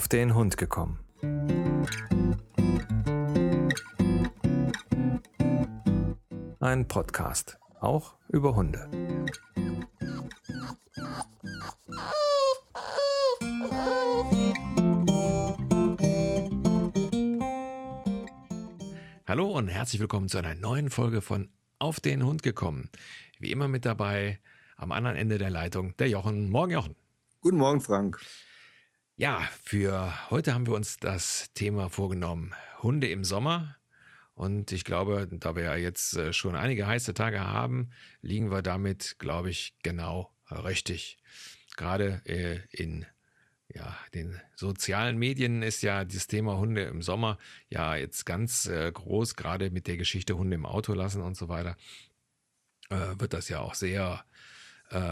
auf den Hund gekommen. Ein Podcast, auch über Hunde. Hallo und herzlich willkommen zu einer neuen Folge von Auf den Hund gekommen. Wie immer mit dabei am anderen Ende der Leitung der Jochen. Morgen, Jochen. Guten Morgen, Frank. Ja, für heute haben wir uns das Thema vorgenommen. Hunde im Sommer. Und ich glaube, da wir ja jetzt äh, schon einige heiße Tage haben, liegen wir damit, glaube ich, genau richtig. Gerade äh, in ja, den sozialen Medien ist ja das Thema Hunde im Sommer ja jetzt ganz äh, groß, gerade mit der Geschichte Hunde im Auto lassen und so weiter, wird das ja auch sehr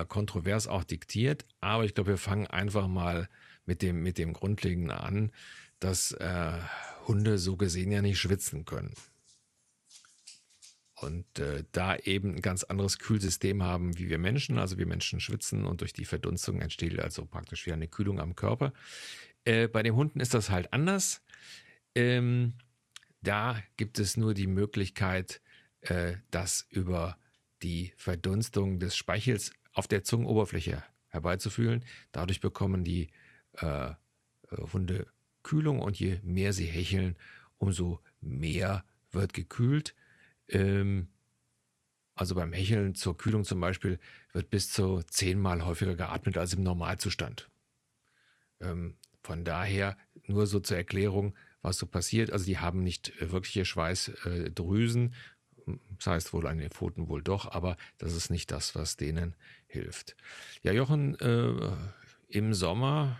kontrovers auch diktiert. Aber ich glaube, wir fangen einfach mal mit dem, mit dem Grundlegenden an, dass äh, Hunde so gesehen ja nicht schwitzen können. Und äh, da eben ein ganz anderes Kühlsystem haben wie wir Menschen. Also wir Menschen schwitzen und durch die Verdunstung entsteht also praktisch wieder eine Kühlung am Körper. Äh, bei den Hunden ist das halt anders. Ähm, da gibt es nur die Möglichkeit, äh, das über die Verdunstung des Speichels auf der Zungenoberfläche herbeizufühlen. Dadurch bekommen die äh, Hunde Kühlung und je mehr sie hecheln, umso mehr wird gekühlt. Ähm, also beim Hecheln zur Kühlung zum Beispiel wird bis zu zehnmal häufiger geatmet als im Normalzustand. Ähm, von daher nur so zur Erklärung, was so passiert. Also die haben nicht wirkliche Schweißdrüsen, das heißt wohl an den Pfoten wohl doch, aber das ist nicht das, was denen hilft. Ja, Jochen, äh, im Sommer,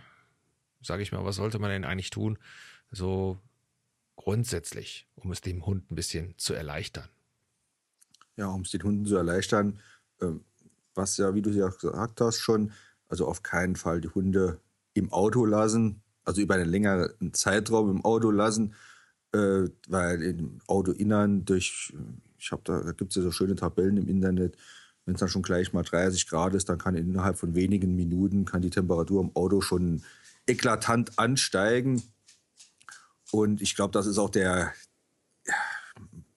sage ich mal, was sollte man denn eigentlich tun? So grundsätzlich, um es dem Hund ein bisschen zu erleichtern. Ja, um es den Hunden zu erleichtern, äh, was ja, wie du ja gesagt hast, schon, also auf keinen Fall die Hunde im Auto lassen, also über einen längeren Zeitraum im Auto lassen, äh, weil im Autoinnern durch ich habe da, da gibt es ja so schöne Tabellen im Internet. Wenn es dann schon gleich mal 30 Grad ist, dann kann innerhalb von wenigen Minuten kann die Temperatur im Auto schon eklatant ansteigen. Und ich glaube, das ist auch der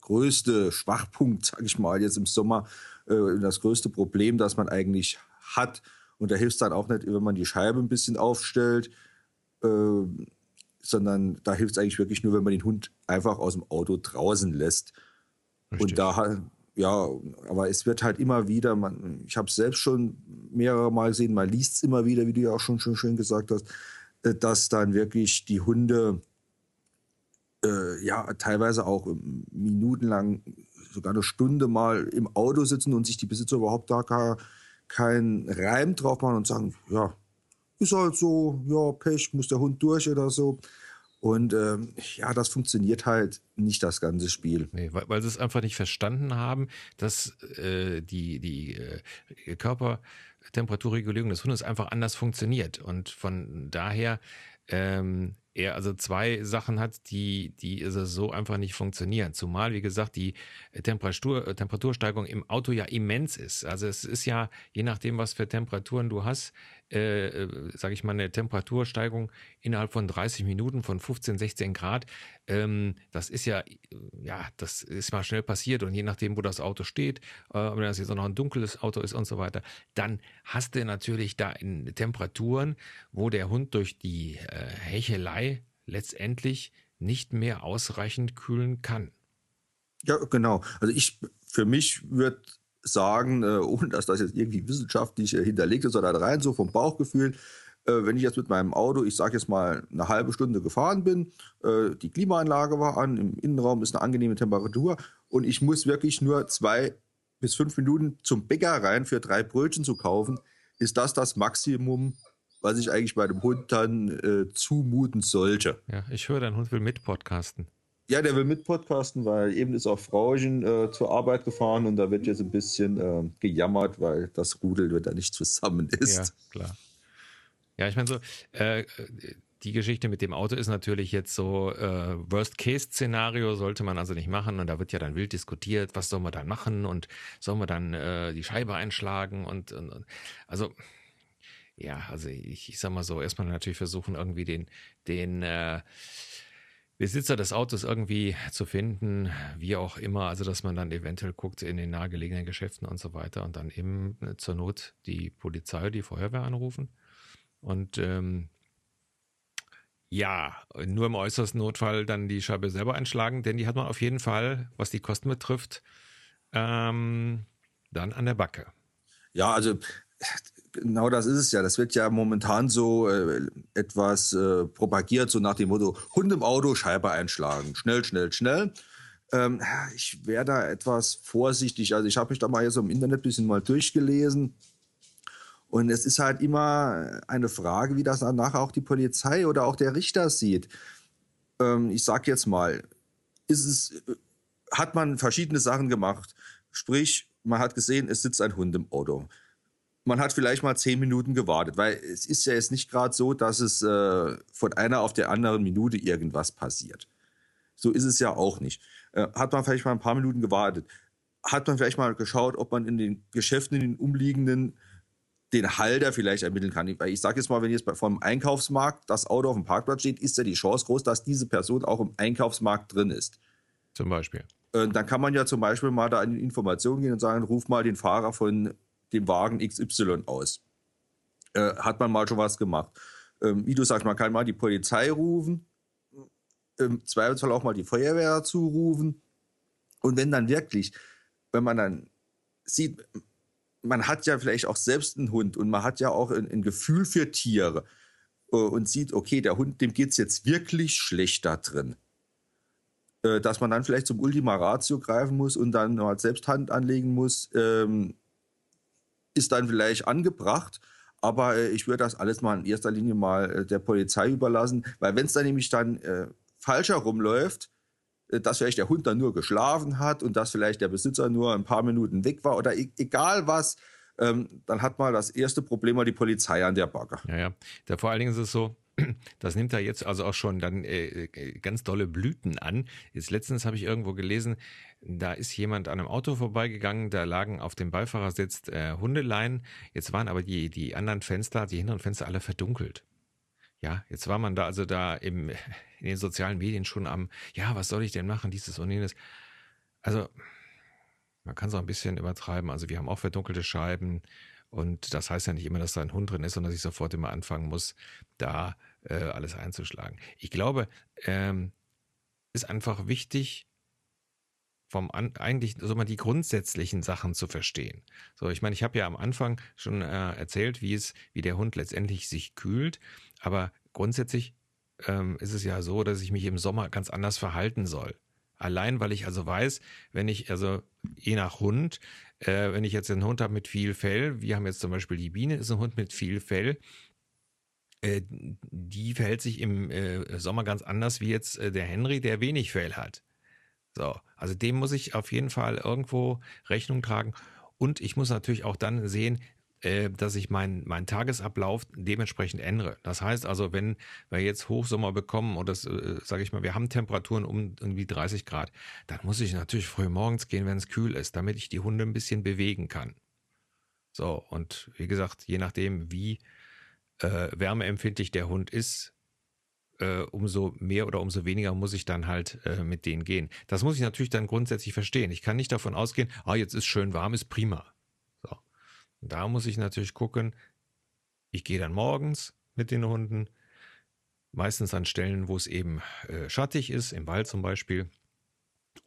größte Schwachpunkt, sage ich mal, jetzt im Sommer. Äh, das größte Problem, das man eigentlich hat. Und da hilft es dann auch nicht, wenn man die Scheibe ein bisschen aufstellt, äh, sondern da hilft es eigentlich wirklich nur, wenn man den Hund einfach aus dem Auto draußen lässt. Richtig. Und da ja, aber es wird halt immer wieder, man, ich habe es selbst schon mehrere Mal gesehen, man liest es immer wieder, wie du ja auch schon, schon schön gesagt hast, dass dann wirklich die Hunde äh, ja teilweise auch minutenlang, sogar eine Stunde mal im Auto sitzen und sich die Besitzer überhaupt da gar keinen Reim drauf machen und sagen, ja, ist halt so, ja, Pech, muss der Hund durch oder so. Und ähm, ja, das funktioniert halt nicht, das ganze Spiel. Nee, weil, weil sie es einfach nicht verstanden haben, dass äh, die, die äh, Körpertemperaturregulierung des Hundes einfach anders funktioniert. Und von daher ähm, er also zwei Sachen hat, die, die also so einfach nicht funktionieren. Zumal, wie gesagt, die Temperatur, Temperatursteigerung im Auto ja immens ist. Also es ist ja, je nachdem, was für Temperaturen du hast, äh, sage ich mal, eine Temperatursteigerung innerhalb von 30 Minuten von 15, 16 Grad. Ähm, das ist ja, ja, das ist mal schnell passiert und je nachdem, wo das Auto steht, äh, wenn das jetzt auch noch ein dunkles Auto ist und so weiter, dann hast du natürlich da in Temperaturen, wo der Hund durch die äh, Hechelei letztendlich nicht mehr ausreichend kühlen kann. Ja, genau. Also ich, für mich würde sagen, äh, ohne dass das jetzt irgendwie wissenschaftlich äh, hinterlegt ist, sondern rein so vom Bauchgefühl, äh, wenn ich jetzt mit meinem Auto, ich sage jetzt mal, eine halbe Stunde gefahren bin, die Klimaanlage war an, im Innenraum ist eine angenehme Temperatur und ich muss wirklich nur zwei bis fünf Minuten zum Bäcker rein für drei Brötchen zu kaufen, ist das das Maximum, was ich eigentlich bei dem Hund dann äh, zumuten sollte. Ja, ich höre, dein Hund will mit podcasten. Ja, der will mit podcasten, weil eben ist auch Frauchen äh, zur Arbeit gefahren und da wird jetzt ein bisschen äh, gejammert, weil das Rudel da nicht zusammen ist. Ja, klar. Ja, ich meine so, äh, die Geschichte mit dem Auto ist natürlich jetzt so äh, Worst-Case-Szenario, sollte man also nicht machen. Und da wird ja dann wild diskutiert, was soll man dann machen und soll man dann äh, die Scheibe einschlagen und, und, und also ja, also ich, ich sag mal so, erstmal natürlich versuchen, irgendwie den, den äh, Besitzer des Autos irgendwie zu finden, wie auch immer, also dass man dann eventuell guckt in den nahegelegenen Geschäften und so weiter und dann eben zur Not die Polizei, die Feuerwehr anrufen. Und ähm, ja, nur im äußersten Notfall dann die Scheibe selber einschlagen, denn die hat man auf jeden Fall, was die Kosten betrifft, ähm, dann an der Backe. Ja, also genau das ist es ja. Das wird ja momentan so äh, etwas äh, propagiert, so nach dem Motto: Hund im Auto, Scheibe einschlagen. Schnell, schnell, schnell. Ähm, ich wäre da etwas vorsichtig. Also, ich habe mich da mal jetzt im Internet ein bisschen mal durchgelesen. Und es ist halt immer eine Frage, wie das dann nachher auch die Polizei oder auch der Richter sieht. Ähm, ich sage jetzt mal, ist es, äh, hat man verschiedene Sachen gemacht. Sprich, man hat gesehen, es sitzt ein Hund im Auto man hat vielleicht mal zehn Minuten gewartet, weil es ist ja jetzt nicht gerade so, dass es äh, von einer auf der anderen Minute irgendwas passiert. So ist es ja auch nicht. Äh, hat man vielleicht mal ein paar Minuten gewartet, hat man vielleicht mal geschaut, ob man in den Geschäften, in den umliegenden, den Halter vielleicht ermitteln kann. Weil ich sage jetzt mal, wenn jetzt vom Einkaufsmarkt das Auto auf dem Parkplatz steht, ist ja die Chance groß, dass diese Person auch im Einkaufsmarkt drin ist. Zum Beispiel. Äh, dann kann man ja zum Beispiel mal da in die Informationen gehen und sagen, ruf mal den Fahrer von dem Wagen XY aus. Äh, hat man mal schon was gemacht. Ähm, wie du sagst, man kann mal die Polizei rufen, im Zweifelsfall auch mal die Feuerwehr zurufen. Und wenn dann wirklich, wenn man dann sieht, man hat ja vielleicht auch selbst einen Hund und man hat ja auch ein, ein Gefühl für Tiere äh, und sieht, okay, der Hund, dem geht es jetzt wirklich schlecht da drin. Äh, dass man dann vielleicht zum Ultima Ratio greifen muss und dann mal selbst Hand anlegen muss, ähm, ist dann vielleicht angebracht. Aber äh, ich würde das alles mal in erster Linie mal äh, der Polizei überlassen, weil wenn es dann nämlich dann äh, falsch herumläuft, äh, dass vielleicht der Hund dann nur geschlafen hat und dass vielleicht der Besitzer nur ein paar Minuten weg war oder e egal was, ähm, dann hat mal das erste Problem mal die Polizei an der Backe. Ja, ja. Da vor allen Dingen ist es so, das nimmt da jetzt also auch schon dann äh, äh, ganz dolle Blüten an. Jetzt letztens habe ich irgendwo gelesen, da ist jemand an einem Auto vorbeigegangen, da lagen auf dem Beifahrersitz äh, Hundeleien. Jetzt waren aber die, die anderen Fenster, die hinteren Fenster alle verdunkelt. Ja, jetzt war man da also da im, in den sozialen Medien schon am, ja, was soll ich denn machen, dieses und jenes. Also, man kann es auch ein bisschen übertreiben. Also, wir haben auch verdunkelte Scheiben. Und das heißt ja nicht immer, dass da ein Hund drin ist, sondern dass ich sofort immer anfangen muss, da äh, alles einzuschlagen. Ich glaube, ähm, ist einfach wichtig, vom an, eigentlich so mal die grundsätzlichen Sachen zu verstehen. So, ich meine, ich habe ja am Anfang schon äh, erzählt, wie es, wie der Hund letztendlich sich kühlt, aber grundsätzlich ähm, ist es ja so, dass ich mich im Sommer ganz anders verhalten soll. Allein, weil ich also weiß, wenn ich, also je nach Hund, äh, wenn ich jetzt einen Hund habe mit viel Fell, wir haben jetzt zum Beispiel die Biene, ist ein Hund mit viel Fell, äh, die verhält sich im äh, Sommer ganz anders wie jetzt äh, der Henry, der wenig Fell hat. So, also dem muss ich auf jeden Fall irgendwo Rechnung tragen. Und ich muss natürlich auch dann sehen, dass ich meinen mein Tagesablauf dementsprechend ändere. Das heißt also, wenn wir jetzt Hochsommer bekommen und das, äh, sage ich mal, wir haben Temperaturen um irgendwie 30 Grad, dann muss ich natürlich früh morgens gehen, wenn es kühl ist, damit ich die Hunde ein bisschen bewegen kann. So, und wie gesagt, je nachdem, wie äh, wärmeempfindlich der Hund ist, äh, umso mehr oder umso weniger muss ich dann halt äh, mit denen gehen. Das muss ich natürlich dann grundsätzlich verstehen. Ich kann nicht davon ausgehen, ah, jetzt ist schön warm, ist prima. Da muss ich natürlich gucken, ich gehe dann morgens mit den Hunden, meistens an Stellen, wo es eben äh, schattig ist, im Wald zum Beispiel.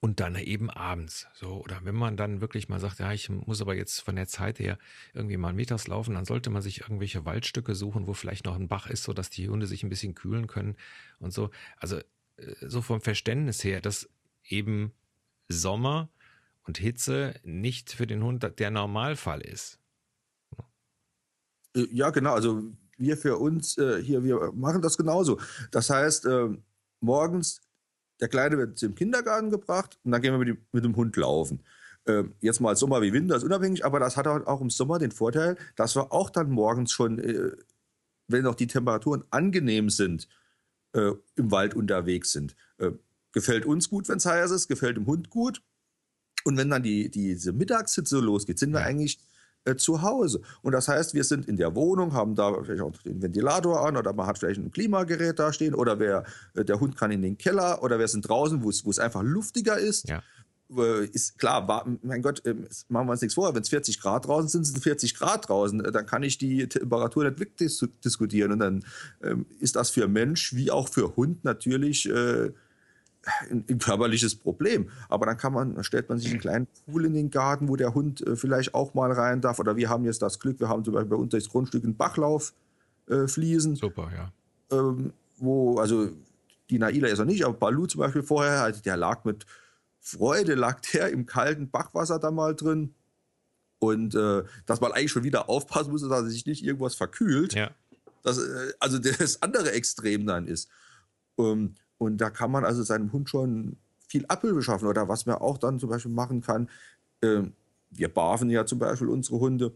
Und dann eben abends. So, oder wenn man dann wirklich mal sagt, ja, ich muss aber jetzt von der Zeit her irgendwie mal mittags laufen, dann sollte man sich irgendwelche Waldstücke suchen, wo vielleicht noch ein Bach ist, sodass die Hunde sich ein bisschen kühlen können und so. Also, äh, so vom Verständnis her, dass eben Sommer und Hitze nicht für den Hund der Normalfall ist. Äh, ja, genau. Also wir für uns äh, hier, wir machen das genauso. Das heißt, äh, morgens, der Kleine wird zum Kindergarten gebracht und dann gehen wir mit dem, mit dem Hund laufen. Äh, jetzt mal Sommer wie Winter ist unabhängig, aber das hat auch im Sommer den Vorteil, dass wir auch dann morgens schon, äh, wenn auch die Temperaturen angenehm sind, äh, im Wald unterwegs sind. gefällt uns gut, wenn es heiß ist, gefällt dem Hund gut. Und wenn dann die, diese Mittagshitze losgeht, sind wir eigentlich äh, zu Hause. Und das heißt, wir sind in der Wohnung, haben da vielleicht auch den Ventilator an oder man hat vielleicht ein Klimagerät da stehen oder wer, äh, der Hund kann in den Keller oder wir sind draußen, wo es einfach luftiger ist. Ja. Äh, ist klar, war, mein Gott, ähm, machen wir uns nichts vor, wenn es 40 Grad draußen sind, sind es 40 Grad draußen, dann kann ich die Temperatur nicht wegdiskutieren und dann ähm, ist das für Mensch wie auch für Hund natürlich ein, körperliches Problem. Aber dann kann man, stellt man sich einen kleinen Pool in den Garten, wo der Hund äh, vielleicht auch mal rein darf. Oder wir haben jetzt das Glück, wir haben zum Beispiel bei uns durchs Grundstück einen Bachlauf äh, fließen. Super, ja. Ähm, wo, also die Naila ist noch nicht, aber Balu zum Beispiel vorher, also der lag mit Freude, lag der im kalten Bachwasser da mal drin. Und äh, dass man eigentlich schon wieder aufpassen muss, dass er sich nicht irgendwas verkühlt. Ja. Das, äh, also das andere Extrem dann ist. Ähm, und da kann man also seinem Hund schon viel Apfel beschaffen. Oder was man auch dann zum Beispiel machen kann, äh, wir barfen ja zum Beispiel unsere Hunde.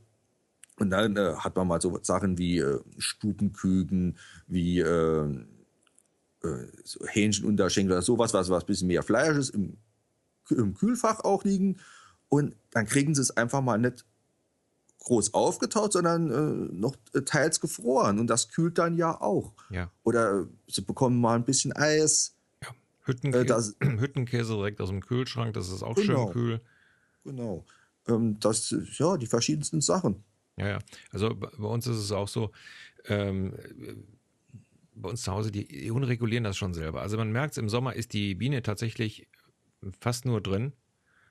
Und dann äh, hat man mal so Sachen wie äh, Stubenküken, wie äh, äh, so Hähnchenunterschenkel oder sowas, was, was ein bisschen mehr Fleisch ist, im, im Kühlfach auch liegen. Und dann kriegen sie es einfach mal nicht groß aufgetaut, sondern äh, noch äh, teils gefroren. Und das kühlt dann ja auch. Ja. Oder sie bekommen mal ein bisschen Eis. Ja. Hüttenkäse, äh, das, Hüttenkäse direkt aus dem Kühlschrank, das ist auch genau, schön kühl. Genau. Ähm, das, ja, die verschiedensten Sachen. Ja, ja. Also bei uns ist es auch so, ähm, bei uns zu Hause, die, die regulieren das schon selber. Also man merkt es, im Sommer ist die Biene tatsächlich fast nur drin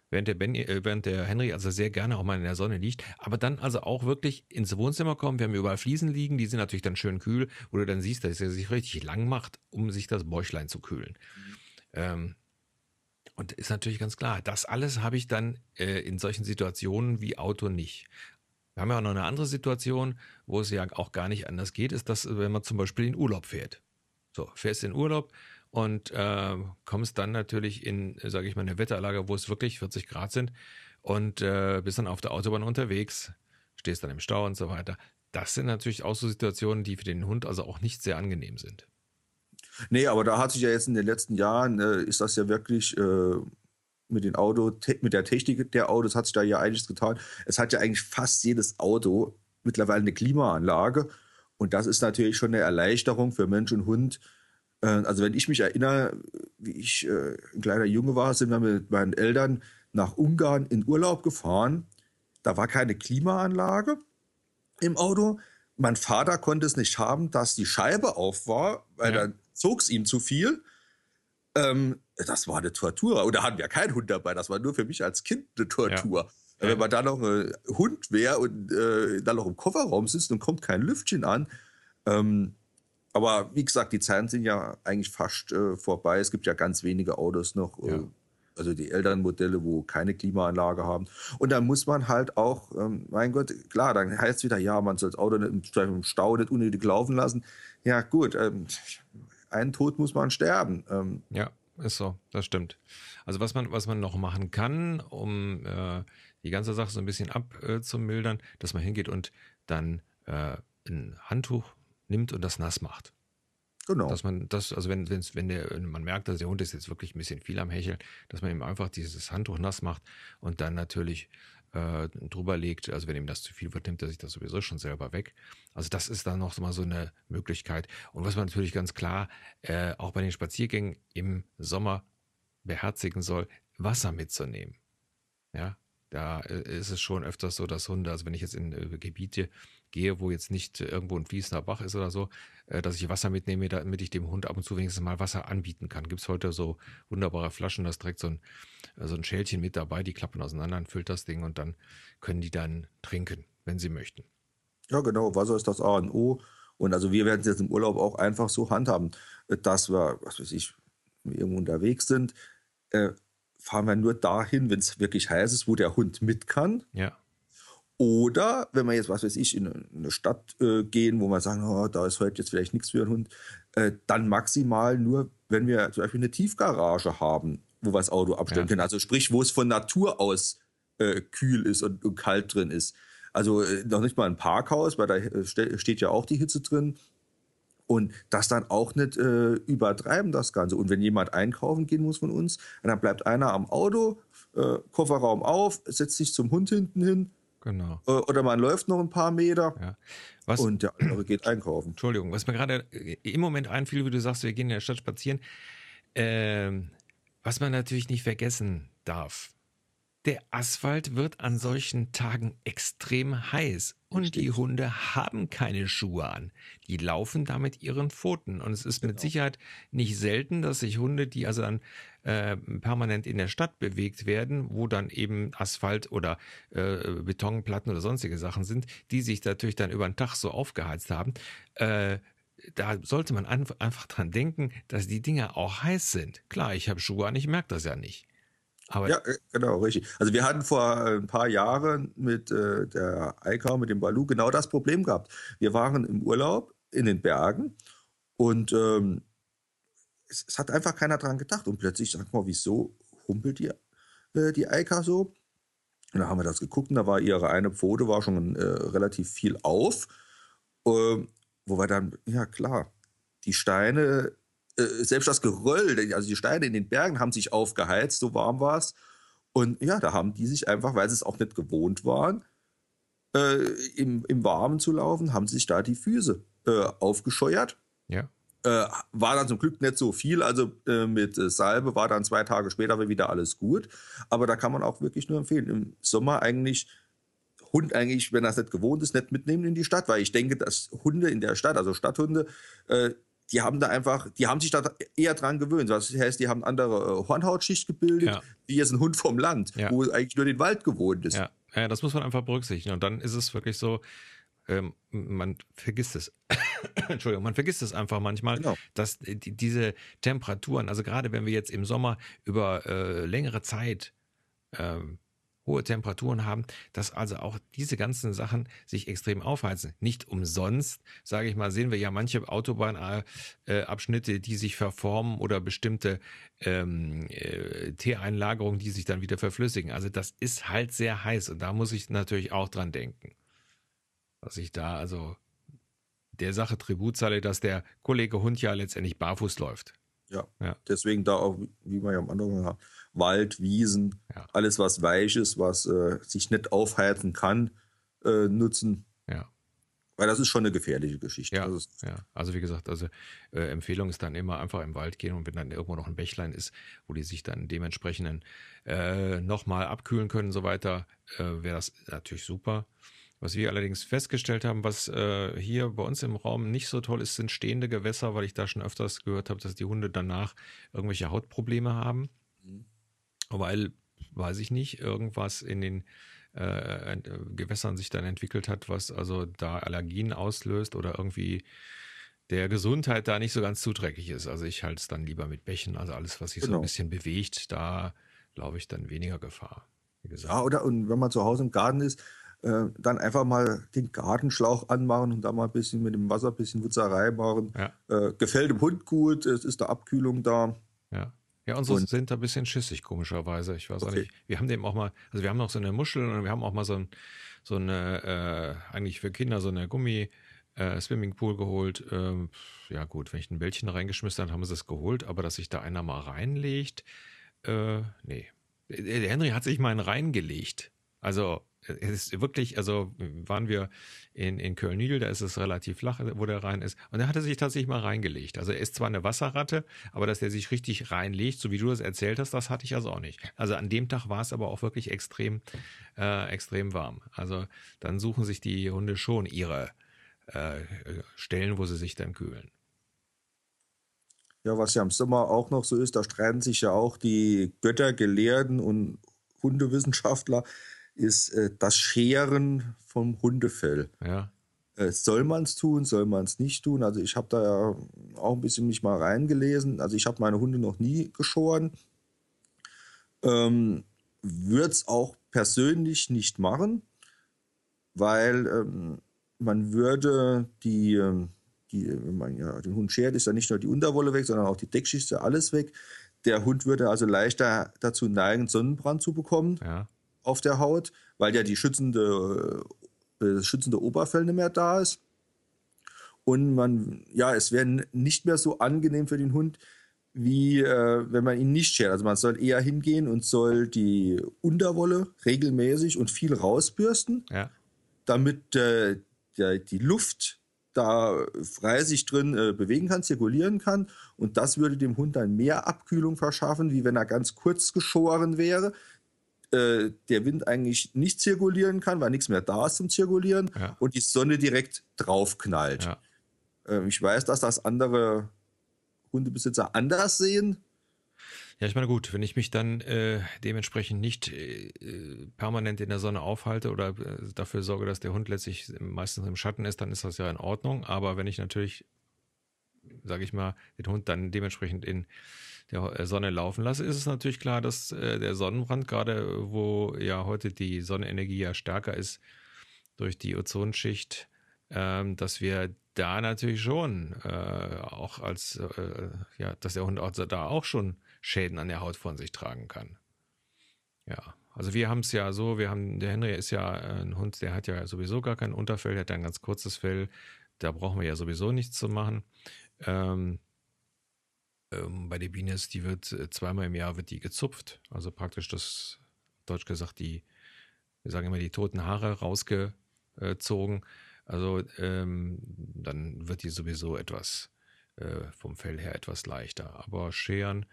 während der, Benny, äh, während der Henry also sehr gerne auch mal in der Sonne liegt, aber dann also auch wirklich ins Wohnzimmer kommen. Wir haben überall Fliesen liegen, die sind natürlich dann schön kühl, wo du dann siehst, dass er sich richtig lang macht, um sich das Bäuchlein zu kühlen. Ähm, und ist natürlich ganz klar, das alles habe ich dann äh, in solchen Situationen wie Auto nicht. Wir haben ja auch noch eine andere Situation, wo es ja auch gar nicht anders geht, ist, dass wenn man zum Beispiel in Urlaub fährt. So, fährst in Urlaub, und äh, kommst dann natürlich in, sage ich mal, eine Wetterlage, wo es wirklich 40 Grad sind und äh, bist dann auf der Autobahn unterwegs, stehst dann im Stau und so weiter. Das sind natürlich auch so Situationen, die für den Hund also auch nicht sehr angenehm sind. Nee, aber da hat sich ja jetzt in den letzten Jahren, äh, ist das ja wirklich äh, mit den Auto, mit der Technik der Autos hat sich da ja einiges getan. Es hat ja eigentlich fast jedes Auto mittlerweile eine Klimaanlage. Und das ist natürlich schon eine Erleichterung für Mensch und Hund, also wenn ich mich erinnere, wie ich äh, ein kleiner Junge war, sind wir mit meinen Eltern nach Ungarn in Urlaub gefahren. Da war keine Klimaanlage im Auto. Mein Vater konnte es nicht haben, dass die Scheibe auf war, weil ja. dann zog es ihm zu viel. Ähm, das war eine Tortur. Und da hatten wir keinen Hund dabei. Das war nur für mich als Kind eine Tortur. Ja. Wenn man da noch ein Hund wäre und äh, dann noch im Kofferraum sitzt und kommt kein Lüftchen an, ähm, aber wie gesagt, die Zeiten sind ja eigentlich fast äh, vorbei. Es gibt ja ganz wenige Autos noch, äh, ja. also die älteren Modelle, wo keine Klimaanlage haben. Und dann muss man halt auch, ähm, mein Gott, klar, dann heißt es wieder, ja, man soll das Auto nicht im Stau nicht unnötig laufen lassen. Ja, gut, ähm, einen Tod muss man sterben. Ähm, ja, ist so, das stimmt. Also was man, was man noch machen kann, um äh, die ganze Sache so ein bisschen abzumildern, dass man hingeht und dann äh, ein Handtuch nimmt und das nass macht. Genau. Dass man das, also wenn, wenn der, man merkt, dass der Hund ist jetzt wirklich ein bisschen viel am Hecheln, dass man ihm einfach dieses Handtuch nass macht und dann natürlich äh, drüber legt. Also wenn ihm das zu viel wird, nimmt er sich das sowieso schon selber weg. Also das ist dann noch mal so eine Möglichkeit. Und was man natürlich ganz klar äh, auch bei den Spaziergängen im Sommer beherzigen soll, Wasser mitzunehmen. Ja, da äh, ist es schon öfters so, dass Hunde, also wenn ich jetzt in äh, Gebiete gehe, wo jetzt nicht irgendwo ein fließender Bach ist oder so, äh, dass ich Wasser mitnehme, damit ich dem Hund ab und zu wenigstens mal Wasser anbieten kann. Gibt es heute so wunderbare Flaschen, da ist direkt so ein, so ein Schälchen mit dabei, die klappen auseinander, füllt das Ding und dann können die dann trinken, wenn sie möchten. Ja, genau, Wasser ist das A und O. Und also wir werden es jetzt im Urlaub auch einfach so handhaben, dass wir, was weiß ich, irgendwo unterwegs sind, äh, fahren wir nur dahin, wenn es wirklich heiß ist, wo der Hund mit kann. Ja. Oder wenn wir jetzt, was weiß ich, in eine Stadt äh, gehen, wo wir sagen, oh, da ist heute jetzt vielleicht nichts für einen Hund, äh, dann maximal nur, wenn wir zum Beispiel eine Tiefgarage haben, wo wir das Auto abstellen ja. können. Also sprich, wo es von Natur aus äh, kühl ist und, und, kalt drin ist. Also äh, noch nicht mal ein Parkhaus, weil da äh, steht ja auch die Hitze drin. Und das dann auch nicht äh, übertreiben, das Ganze. Und wenn jemand einkaufen gehen muss von uns, dann bleibt einer am Auto, Kofferraum auf, setzt sich zum Hund hinten hin, genau. Äh, oder man läuft noch ein paar Meter Ja. Was, und der andere geht einkaufen. Entschuldigung, was mir gerade äh, im Moment einfiel, wie du sagst, wir gehen in der Stadt spazieren. Ähm, was man natürlich nicht vergessen darf. Der Asphalt wird an solchen Tagen extrem heiß und die Richtig. Hunde haben keine Schuhe an. Die laufen da mit ihren Pfoten. Und es ist mit Genau. Sicherheit nicht selten, dass sich Hunde, die also dann äh, permanent in der Stadt bewegt werden, wo dann eben Asphalt oder äh, Betonplatten oder sonstige Sachen sind, die sich natürlich dann über den Tag so aufgeheizt haben, äh, da sollte man an, einfach dran denken, dass die Dinger auch heiß sind. Klar, ich habe Schuhe an, ich merke das ja nicht. Aber Ja, äh, genau, richtig. Also wir hatten vor äh, ein paar Jahren mit äh, der Eika, mit dem Balu, genau das Problem gehabt. Wir waren im Urlaub in den Bergen und ähm, es, es hat einfach keiner dran gedacht. Und plötzlich, sag mal, wieso humpelt die, äh, die Eika so? Und da haben wir das geguckt und da war ihre eine Pfote war schon äh, relativ viel auf. Ähm, wo wir dann, ja klar, die Steine, äh, selbst das Geröll, also die Steine in den Bergen haben sich aufgeheizt, so warm war es. Und ja, da haben die sich einfach, weil sie es auch nicht gewohnt waren, äh, im, im Warmen zu laufen, haben sich da die Füße äh, aufgescheuert. ja, Äh, war dann zum Glück nicht so viel, also äh, mit äh, Salbe war dann zwei Tage später wieder alles gut. Aber da kann man auch wirklich nur empfehlen, im Sommer eigentlich Hund eigentlich, wenn er es nicht gewohnt ist, nicht mitnehmen in die Stadt, weil ich denke, dass Hunde in der Stadt, also Stadthunde, äh, die haben da einfach, die haben sich da eher dran gewöhnt. Das heißt, die haben andere äh, Hornhautschicht gebildet, Ja. wie jetzt ein Hund vom Land, Ja. wo eigentlich nur den Wald gewohnt ist. ja, ja, das muss man einfach berücksichtigen. Und dann ist es wirklich so, ähm, man vergisst es. Entschuldigung, man vergisst es einfach manchmal, Genau. dass die, diese Temperaturen, also gerade wenn wir jetzt im Sommer über äh, längere Zeit ähm, hohe Temperaturen haben, dass also auch diese ganzen Sachen sich extrem aufheizen. Nicht umsonst, sage ich mal, sehen wir ja manche Autobahnabschnitte, die sich verformen oder bestimmte ähm, äh, Teereinlagerungen, die sich dann wieder verflüssigen. Also das ist halt sehr heiß und da muss ich natürlich auch dran denken, dass ich da also der Sache Tribut zahle, dass der Kollege Hund ja letztendlich barfuß läuft. Ja. Ja. Deswegen da auch, wie wir ja am Anfang haben, Wald, Wiesen, Ja. alles was weich ist, was äh, sich nicht aufheizen kann, äh, nutzen. Ja. Weil das ist schon eine gefährliche Geschichte. Ja, ist, ja. Also wie gesagt, also äh, Empfehlung ist dann immer einfach im Wald gehen und wenn dann irgendwo noch ein Bächlein ist, wo die sich dann dementsprechend äh, nochmal abkühlen können und so weiter, äh, wäre das natürlich super. Was wir allerdings festgestellt haben, was äh, hier bei uns im Raum nicht so toll ist, sind stehende Gewässer, weil ich da schon öfters gehört habe, dass die Hunde danach irgendwelche Hautprobleme haben. Weil, weiß ich nicht, irgendwas in den äh, äh, Gewässern sich dann entwickelt hat, was also da Allergien auslöst oder irgendwie der Gesundheit da nicht so ganz zuträglich ist. Also ich halte es dann lieber mit Bächen, also alles, was sich so Genau. ein bisschen bewegt, da glaube ich dann weniger Gefahr. Wie gesagt. ja, oder und wenn man zu Hause im Garten ist, äh, dann einfach mal den Gartenschlauch anmachen und da mal ein bisschen mit dem Wasser ein bisschen Wutzerei machen. Ja, Äh, gefällt dem Hund gut, es ist eine Abkühlung da. ja. Ja, unsere Und- sind da ein bisschen schissig, komischerweise. Ich weiß auch Okay. nicht. Wir haben dem auch mal, also wir haben noch so eine Muschel und wir haben auch mal so, ein, so eine, äh, eigentlich für Kinder so eine Gummi, äh, Swimmingpool geholt. Ähm, ja gut, wenn ich ein Bällchen reingeschmissen habe, haben sie es geholt, aber dass sich da einer mal reinlegt, äh, nee. Der Henry hat sich mal einen reingelegt. Also es ist wirklich, also waren wir in, in Köln-Nüdel, da ist es relativ flach, wo der rein ist. Und er sich tatsächlich mal reingelegt. Also er ist zwar eine Wasserratte, aber dass der sich richtig reinlegt, so wie du das erzählt hast, das hatte ich also auch nicht. Also an dem Tag war es aber auch wirklich extrem, äh, extrem warm. Also dann suchen sich die Hunde schon ihre äh, Stellen, wo sie sich dann kühlen. Ja, was ja im Sommer auch noch so ist, da streiten sich ja auch die Götter, Gelehrten und Hundewissenschaftler, ist äh, das Scheren vom Hundefell. Ja, Äh, soll man es tun, soll man es nicht tun? Also ich habe da ja auch ein bisschen mich mal reingelesen. Also ich habe meine Hunde noch nie geschoren. Ähm, Würde es auch persönlich nicht machen, weil ähm, man würde die, ähm, die, wenn man ja den Hund schert, ist ja nicht nur die Unterwolle weg, sondern auch die Deckschicht, ist ja alles weg. Der Hund würde also leichter dazu neigen, Sonnenbrand zu bekommen ja, auf der Haut, weil ja die schützende, äh, das schützende Oberfell nicht mehr da ist. Und man, ja, es wäre nicht mehr so angenehm für den Hund, wie äh, wenn man ihn nicht schert. Also man soll eher hingehen und soll die Unterwolle regelmäßig und viel rausbürsten, ja. damit äh, der, die Luft da frei sich drin äh, bewegen kann, zirkulieren kann. Und das würde dem Hund dann mehr Abkühlung verschaffen, wie wenn er ganz kurz geschoren wäre. Äh, der Wind eigentlich nicht zirkulieren kann, weil nichts mehr da ist zum Zirkulieren Ja. und die Sonne direkt draufknallt. Ja. Ähm, ich weiß, dass das andere Hundebesitzer anders sehen. Ja, ich meine, gut, wenn ich mich dann äh, dementsprechend nicht äh, äh, permanent in der Sonne aufhalte oder äh, dafür sorge, dass der Hund letztlich meistens im Schatten ist, dann ist das ja in Ordnung. Aber wenn ich natürlich, sage ich mal, den Hund dann dementsprechend in der äh, Sonne laufen lasse, ist es natürlich klar, dass äh, der Sonnenbrand, gerade wo ja heute die Sonnenenergie ja stärker ist durch die Ozonschicht, ähm, dass wir da natürlich schon äh, auch als, äh, ja, dass der Hund auch, da auch schon Schäden an der Haut von sich tragen kann. Ja, also wir haben es ja so, wir haben, der Henry ist ja ein Hund, der hat ja sowieso gar kein Unterfell, der hat ein ganz kurzes Fell, da brauchen wir ja sowieso nichts zu machen. Ähm, ähm, bei der Biene ist, die wird äh, zweimal im Jahr wird die gezupft, also praktisch das, deutsch gesagt, die, wir sagen immer, die toten Haare rausgezogen. Also ähm, dann wird die sowieso etwas äh, vom Fell her etwas leichter. Aber Scheren,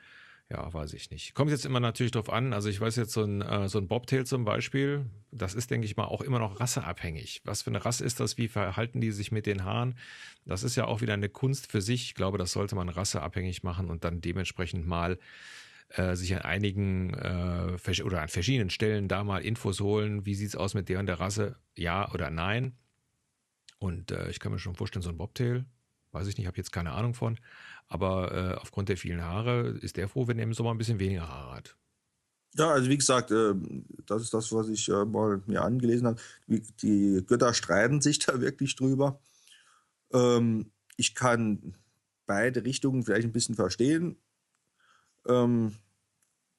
ja, weiß ich nicht. Kommt jetzt immer natürlich drauf an. Also ich weiß jetzt so ein, äh, so ein Bobtail zum Beispiel, das ist, denke ich mal, auch immer noch rasseabhängig. Was für eine Rasse ist das? Wie verhalten die sich mit den Haaren? Das ist ja auch wieder eine Kunst für sich. Ich glaube, das sollte man rasseabhängig machen und dann dementsprechend mal äh, sich an einigen äh, oder an verschiedenen Stellen da mal Infos holen. Wie sieht's aus mit der und der Rasse? Ja oder nein? Und äh, ich kann mir schon vorstellen, so ein Bobtail, weiß ich nicht, habe jetzt keine Ahnung von, aber äh, aufgrund der vielen Haare ist der froh, wenn er im Sommer ein bisschen weniger Haare hat. Ja, also wie gesagt, ähm, das ist das, was ich äh, mal mir angelesen habe. Die Götter streiten sich da wirklich drüber. Ähm, Ich kann beide Richtungen vielleicht ein bisschen verstehen. Ähm,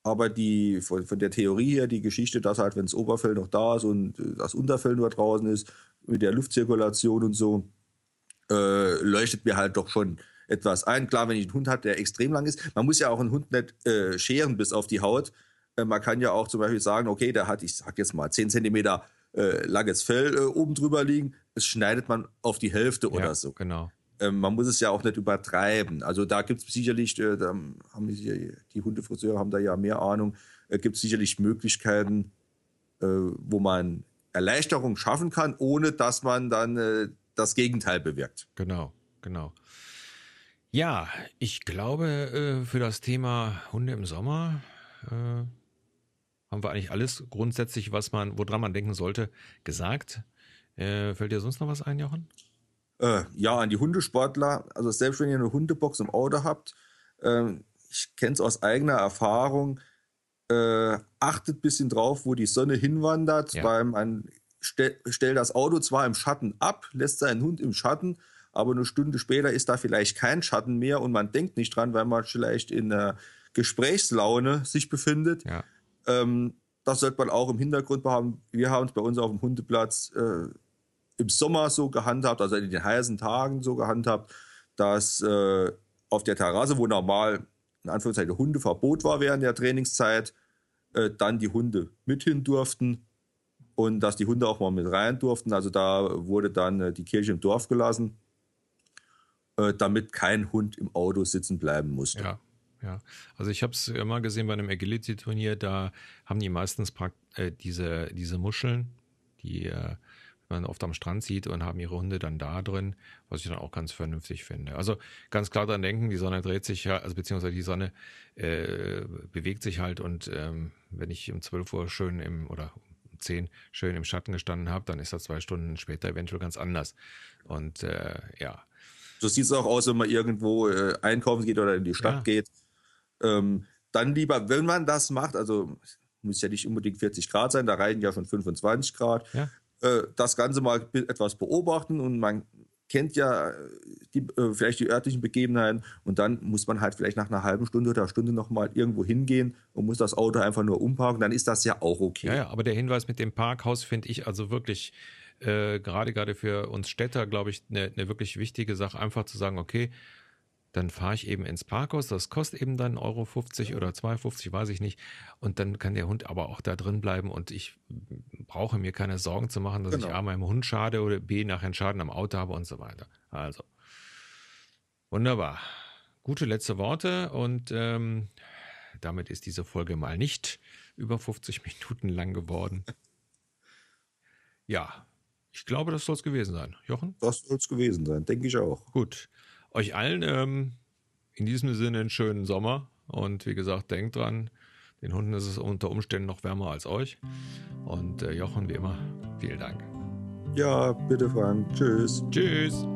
Aber die, von, von der Theorie her, die Geschichte, dass halt, wenn das Oberfell noch da ist und äh, das Unterfell nur draußen ist, mit der Luftzirkulation und so, äh, leuchtet mir halt doch schon etwas ein. Klar, wenn ich einen Hund habe, der extrem lang ist, man muss ja auch einen Hund nicht äh, scheren bis auf die Haut. Äh, man kann ja auch zum Beispiel sagen, okay, der hat, ich sag jetzt mal, 10 Zentimeter äh, langes Fell äh, oben drüber liegen, das schneidet man auf die Hälfte oder ja, so. Genau. Ähm, man muss es ja auch nicht übertreiben. Also da gibt es sicherlich, äh, da haben die, die Hundefriseure haben da ja mehr Ahnung, gibt es sicherlich Möglichkeiten, wo man Erleichterung schaffen kann, ohne dass man dann das Gegenteil bewirkt. Genau, genau. Ja, ich glaube, äh, für das Thema Hunde im Sommer äh, haben wir eigentlich alles grundsätzlich, was man, woran man denken sollte, gesagt. Äh, fällt dir sonst noch was ein, Jochen? Äh, ja, an die Hundesportler, also selbst wenn ihr eine Hundebox im Auto habt, ähm, ich kenne es aus eigener Erfahrung, achtet ein bisschen drauf, wo die Sonne hinwandert, Ja. weil man stell, stellt das Auto zwar im Schatten ab, lässt seinen Hund im Schatten, aber eine Stunde später ist da vielleicht kein Schatten mehr und man denkt nicht dran, weil man vielleicht in einer Gesprächslaune sich befindet. Ja. Ähm, das sollte man auch im Hintergrund haben. Wir haben es bei uns auf dem Hundeplatz äh, im Sommer so gehandhabt, also in den heißen Tagen so gehandhabt, dass äh, auf der Terrasse, wo normal in Anführungszeichen Hundeverbot war während der Trainingszeit, äh, dann die Hunde mit hin durften und dass die Hunde auch mal mit rein durften. Also da wurde dann äh, die Kirche im Dorf gelassen, äh, damit kein Hund im Auto sitzen bleiben musste. Ja, ja. Also ich habe es immer gesehen bei einem Agility-Turnier, da haben die meistens äh, diese, diese Muscheln, die äh, man oft am Strand sieht und haben ihre Hunde dann da drin, was ich dann auch ganz vernünftig finde. Also ganz klar dran denken, die Sonne dreht sich ja, also beziehungsweise die Sonne äh, bewegt sich halt und ähm, wenn ich um 12 Uhr schön im oder um 10 schön im Schatten gestanden habe, dann ist das zwei Stunden später eventuell ganz anders. Und äh, ja, So sieht es auch aus, wenn man irgendwo äh, einkaufen geht oder in die Stadt Ja. geht. Ähm, dann lieber, wenn man das macht, also muss ja nicht unbedingt 40 Grad sein, da reichen ja schon 25 Grad, Ja. äh, das Ganze mal etwas beobachten und man kennt ja äh, die, äh, vielleicht die örtlichen Begebenheiten und dann muss man halt vielleicht nach einer halben Stunde oder Stunde nochmal irgendwo hingehen und muss das Auto einfach nur umparken, dann ist das ja auch okay. Ja, ja, aber der Hinweis mit dem Parkhaus finde ich also wirklich äh, gerade gerade für uns Städter, glaube ich, eine ne wirklich wichtige Sache, einfach zu sagen, okay, dann fahre ich eben ins Parkhaus, das kostet eben dann 1,50 Euro oder 2,50, weiß ich nicht. Und dann kann der Hund aber auch da drin bleiben und ich brauche mir keine Sorgen zu machen, dass genau. ich A meinem Hund schade oder B nachher einen Schaden am Auto habe und so weiter. Also, wunderbar. Gute letzte Worte und ähm, damit ist diese Folge mal nicht über 50 Minuten lang geworden. Ja, ich glaube, das soll es gewesen sein. Jochen? Das soll es gewesen sein, denke ich auch. Gut. Euch allen ähm, in diesem Sinne einen schönen Sommer. Und wie gesagt, denkt dran, den Hunden ist es unter Umständen noch wärmer als euch. Und äh, Jochen, wie immer, vielen Dank. Ja, bitte Frank. Tschüss. Tschüss.